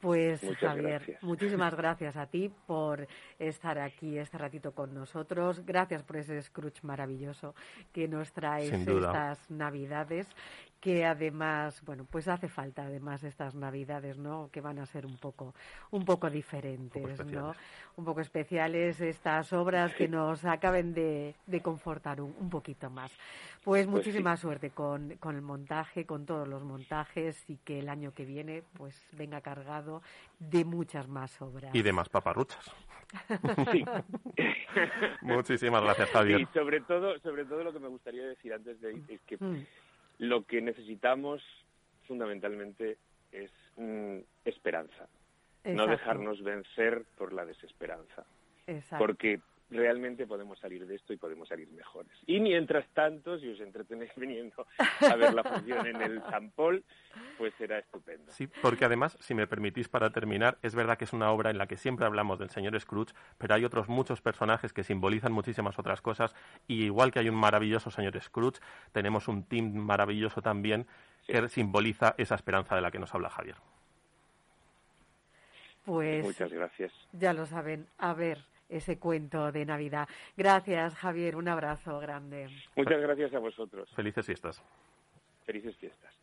Speaker 1: Pues Javier, muchísimas gracias a ti por estar aquí este ratito con nosotros. Gracias por ese Scrooge maravilloso que nos traes estas Navidades que además, bueno, pues hace falta además estas Navidades, ¿no? Que van a ser un poco, un poco diferentes, ¿no? Un poco especiales estas obras que nos acaben de, confortar un, poquito más. Pues, pues muchísima suerte con, con el montaje, con todos los montajes y que el año que viene, pues venga cargado de muchas más obras.
Speaker 3: Y de más paparruchas. Sí. Muchísimas gracias, Javier.
Speaker 5: Y sobre todo, sobre todo lo que me gustaría decir antes de ir es que mm. Lo que necesitamos fundamentalmente es mm, esperanza, no dejarnos vencer por la desesperanza. Porque realmente podemos salir de esto y podemos salir mejores. Y mientras tanto, si os entretenéis viniendo a ver la función en el San Paul, pues será estupendo.
Speaker 3: Sí, porque además, si me permitís para terminar, es verdad que es una obra en la que siempre hablamos del señor Scrooge, pero hay otros muchos personajes que simbolizan muchísimas otras cosas y igual que hay un maravilloso señor Scrooge, tenemos un team maravilloso también que simboliza esa esperanza de la que nos habla Javier.
Speaker 1: Pues
Speaker 5: muchas gracias.
Speaker 1: Ya lo saben. A ver, ese cuento de Navidad. Gracias, Javier. Un abrazo grande.
Speaker 5: Muchas gracias a vosotros.
Speaker 3: Felices fiestas.
Speaker 5: Felices fiestas.